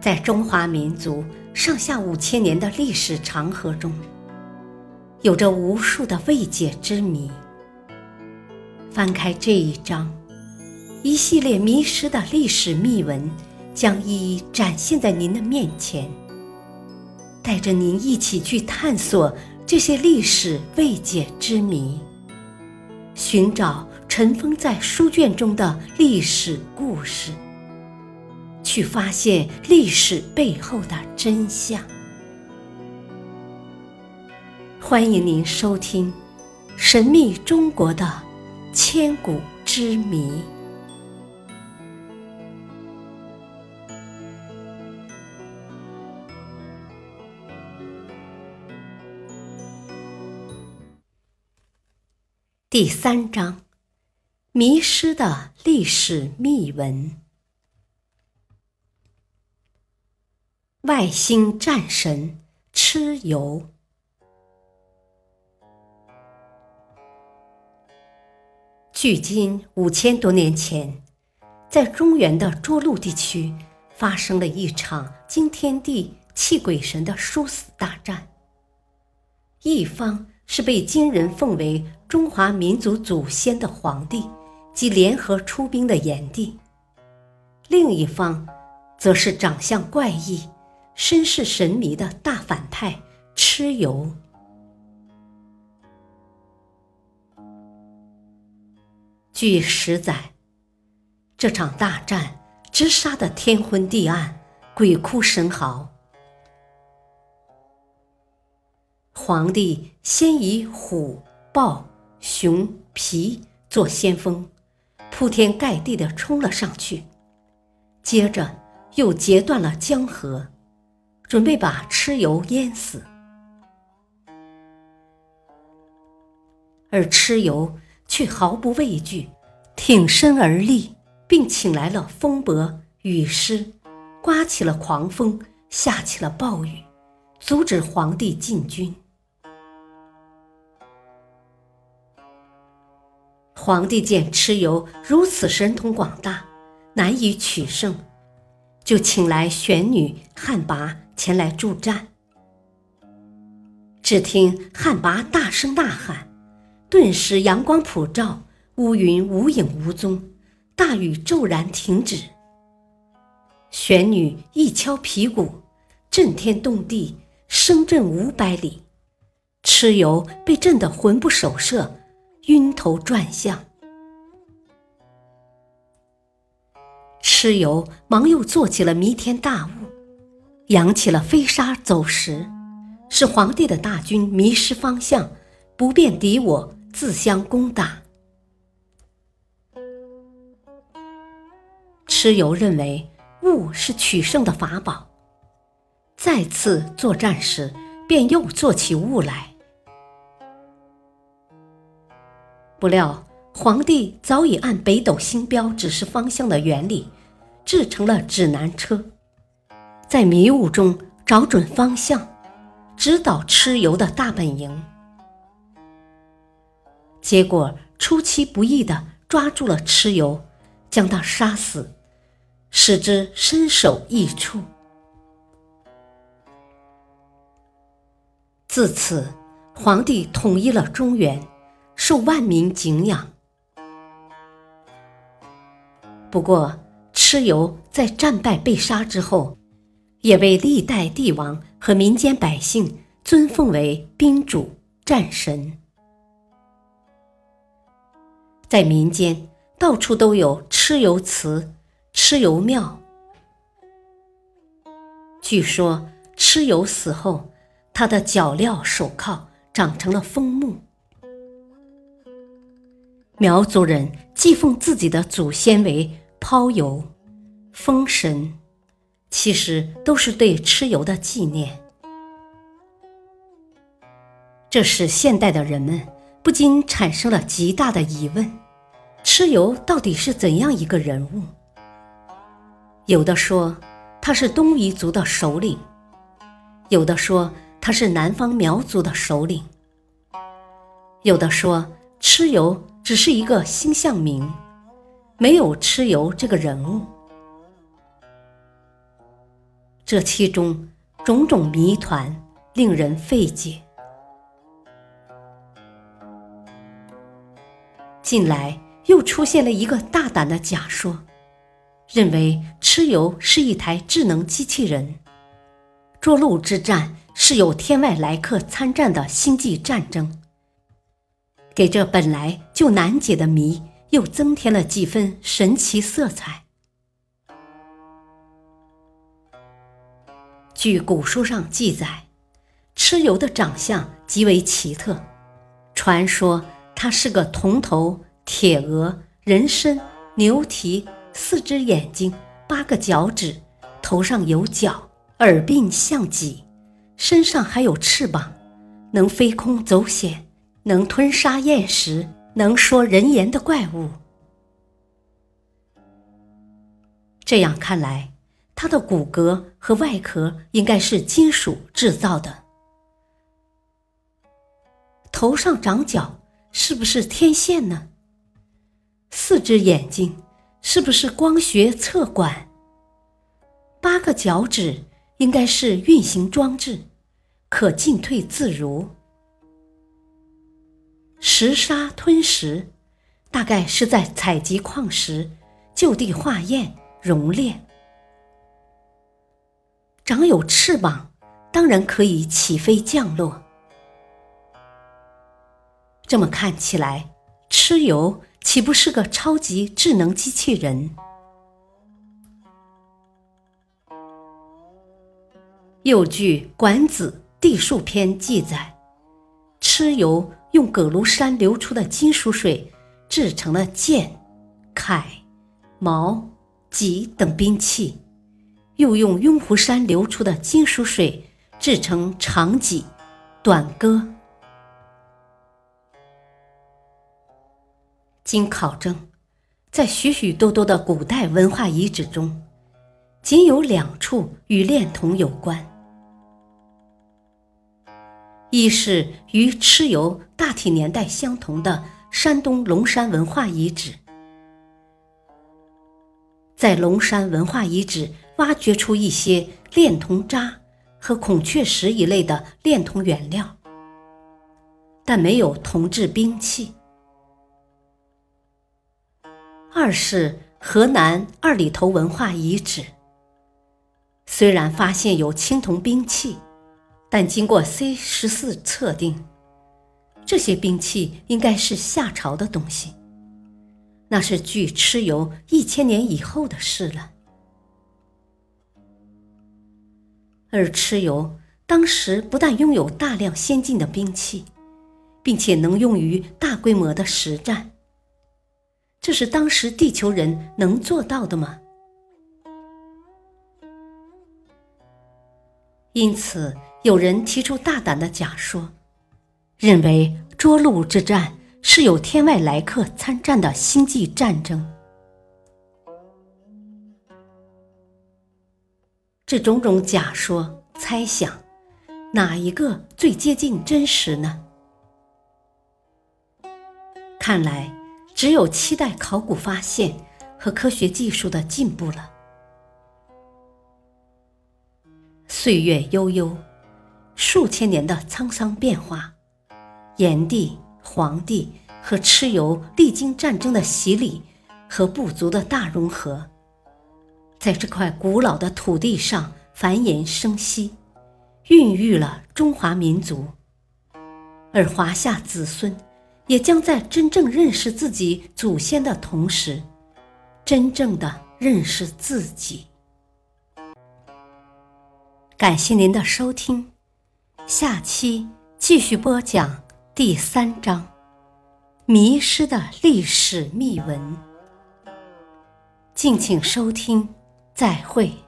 在中华民族上下五千年的历史长河中，有着无数的未解之谜。翻开这一章，一系列迷失的历史秘闻将一一展现在您的面前，带着您一起去探索这些历史未解之谜，寻找尘封在书卷中的历史故事。去发现历史背后的真相。欢迎您收听《神秘中国的千古之谜》第三章：迷失的历史秘闻。外星战神蚩尤，距今五千多年前，在中原的涿鹿地区发生了一场惊天地、泣鬼神的殊死大战。一方是被金人奉为中华民族祖先的皇帝及联合出兵的炎帝，另一方则是长相怪异。身世神迷的大反派蚩尤。据史载，这场大战直杀得天昏地暗，鬼哭神嚎。皇帝先以虎、豹、熊、皮做先锋，铺天盖地的冲了上去，接着又截断了江河。准备把蚩尤淹死，而蚩尤却毫不畏惧，挺身而立，并请来了风伯、雨师，刮起了狂风，下起了暴雨，阻止皇帝进军。皇帝见蚩尤如此神通广大，难以取胜，就请来玄女旱魃。前来助战，只听旱魃大声呐喊，顿时阳光普照，乌云无影无踪，大雨骤然停止。玄女一敲皮鼓，震天动地，声震五百里，蚩尤被震得魂不守舍，晕头转向。蚩尤忙又做起了弥天大雾。扬起了飞沙走石，使皇帝的大军迷失方向，不辨敌我，自相攻打。蚩尤认为雾是取胜的法宝，再次作战时，便又做起雾来。不料皇帝早已按北斗星标指示方向的原理，制成了指南车。在迷雾中找准方向，直捣蚩尤的大本营。结果出其不意地抓住了蚩尤，将他杀死，使之身首异处。自此，皇帝统一了中原，受万民敬仰。不过，蚩尤在战败被杀之后。也被历代帝王和民间百姓尊奉为兵主、战神，在民间到处都有蚩尤祠、蚩尤庙。据说蚩尤死后，他的脚镣手铐长成了枫木。苗族人祭奉自己的祖先为抛尤、封神。其实都是对蚩尤的纪念，这使现代的人们不禁产生了极大的疑问：蚩尤到底是怎样一个人物？有的说他是东夷族的首领，有的说他是南方苗族的首领，有的说蚩尤只是一个星象名，没有蚩尤这个人物。这其中种种谜团令人费解。近来又出现了一个大胆的假说，认为蚩尤是一台智能机器人，涿鹿之战是有天外来客参战的星际战争，给这本来就难解的谜又增添了几分神奇色彩。据古书上记载，蚩尤的长相极为奇特，传说他是个铜头、铁额、人身、牛蹄、四只眼睛、八个脚趾，头上有角，耳鬓像戟，身上还有翅膀，能飞空走险，能吞沙咽石，能说人言的怪物。这样看来。它的骨骼和外壳应该是金属制造的，头上长角是不是天线呢？四只眼睛是不是光学测管？八个脚趾应该是运行装置，可进退自如。石沙吞石，大概是在采集矿石，就地化验熔炼。长有翅膀，当然可以起飞降落。这么看起来，蚩尤岂不是个超级智能机器人？又据《管子·地术篇》记载，蚩尤用葛庐山流出的金属水制成了剑、铠、矛、戟等兵器。又用雍湖山流出的金属水制成长戟、短戈。经考证，在许许多多的古代文化遗址中，仅有两处与炼铜有关：一是与蚩尤大体年代相同的山东龙山文化遗址。在龙山文化遗址挖掘出一些炼铜渣和孔雀石一类的炼铜原料，但没有铜制兵器。二是河南二里头文化遗址，虽然发现有青铜兵器，但经过 C 十四测定，这些兵器应该是夏朝的东西。那是距蚩尤一千年以后的事了，而蚩尤当时不但拥有大量先进的兵器，并且能用于大规模的实战，这是当时地球人能做到的吗？因此，有人提出大胆的假说，认为涿鹿之战。是有天外来客参战的星际战争，这种种假说猜想，哪一个最接近真实呢？看来只有期待考古发现和科学技术的进步了。岁月悠悠，数千年的沧桑变化，炎帝。黄帝和蚩尤历经战争的洗礼和部族的大融合，在这块古老的土地上繁衍生息，孕育了中华民族。而华夏子孙也将在真正认识自己祖先的同时，真正的认识自己。感谢您的收听，下期继续播讲。第三章：迷失的历史秘闻。敬请收听，再会。